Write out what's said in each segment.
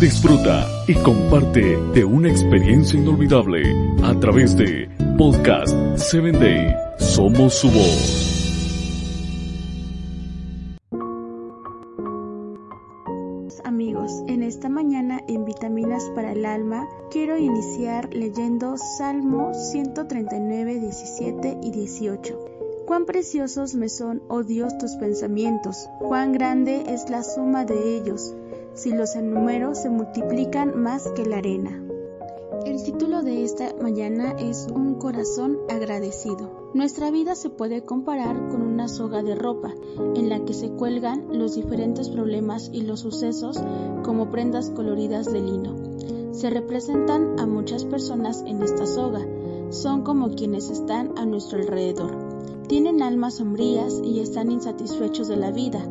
Disfruta y comparte de una experiencia inolvidable a través de Podcast 7 Day. Somos su voz. Amigos, en esta mañana en Vitaminas para el Alma quiero iniciar leyendo Salmo 139, 17 y 18. Cuán preciosos me son, oh Dios, tus pensamientos, cuán grande es la suma de ellos si los enumero se multiplican más que la arena. El título de esta mañana es Un corazón agradecido. Nuestra vida se puede comparar con una soga de ropa en la que se cuelgan los diferentes problemas y los sucesos como prendas coloridas de lino. Se representan a muchas personas en esta soga, son como quienes están a nuestro alrededor. Tienen almas sombrías y están insatisfechos de la vida,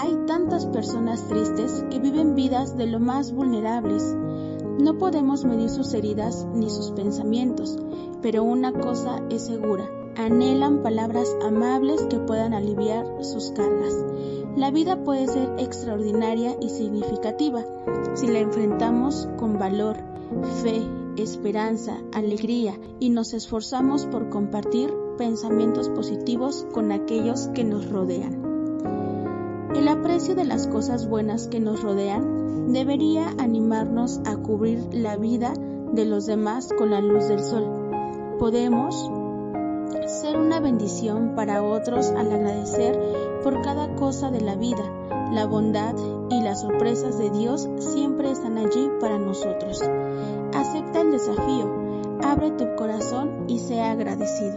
hay tantas personas tristes que viven vidas de lo más vulnerables. No podemos medir sus heridas ni sus pensamientos, pero una cosa es segura, anhelan palabras amables que puedan aliviar sus cargas. La vida puede ser extraordinaria y significativa si la enfrentamos con valor, fe, esperanza, alegría y nos esforzamos por compartir pensamientos positivos con aquellos que nos rodean. El aprecio de las cosas buenas que nos rodean debería animarnos a cubrir la vida de los demás con la luz del sol. Podemos ser una bendición para otros al agradecer por cada cosa de la vida. La bondad y las sorpresas de Dios siempre están allí para nosotros. Acepta el desafío, abre tu corazón y sea agradecido.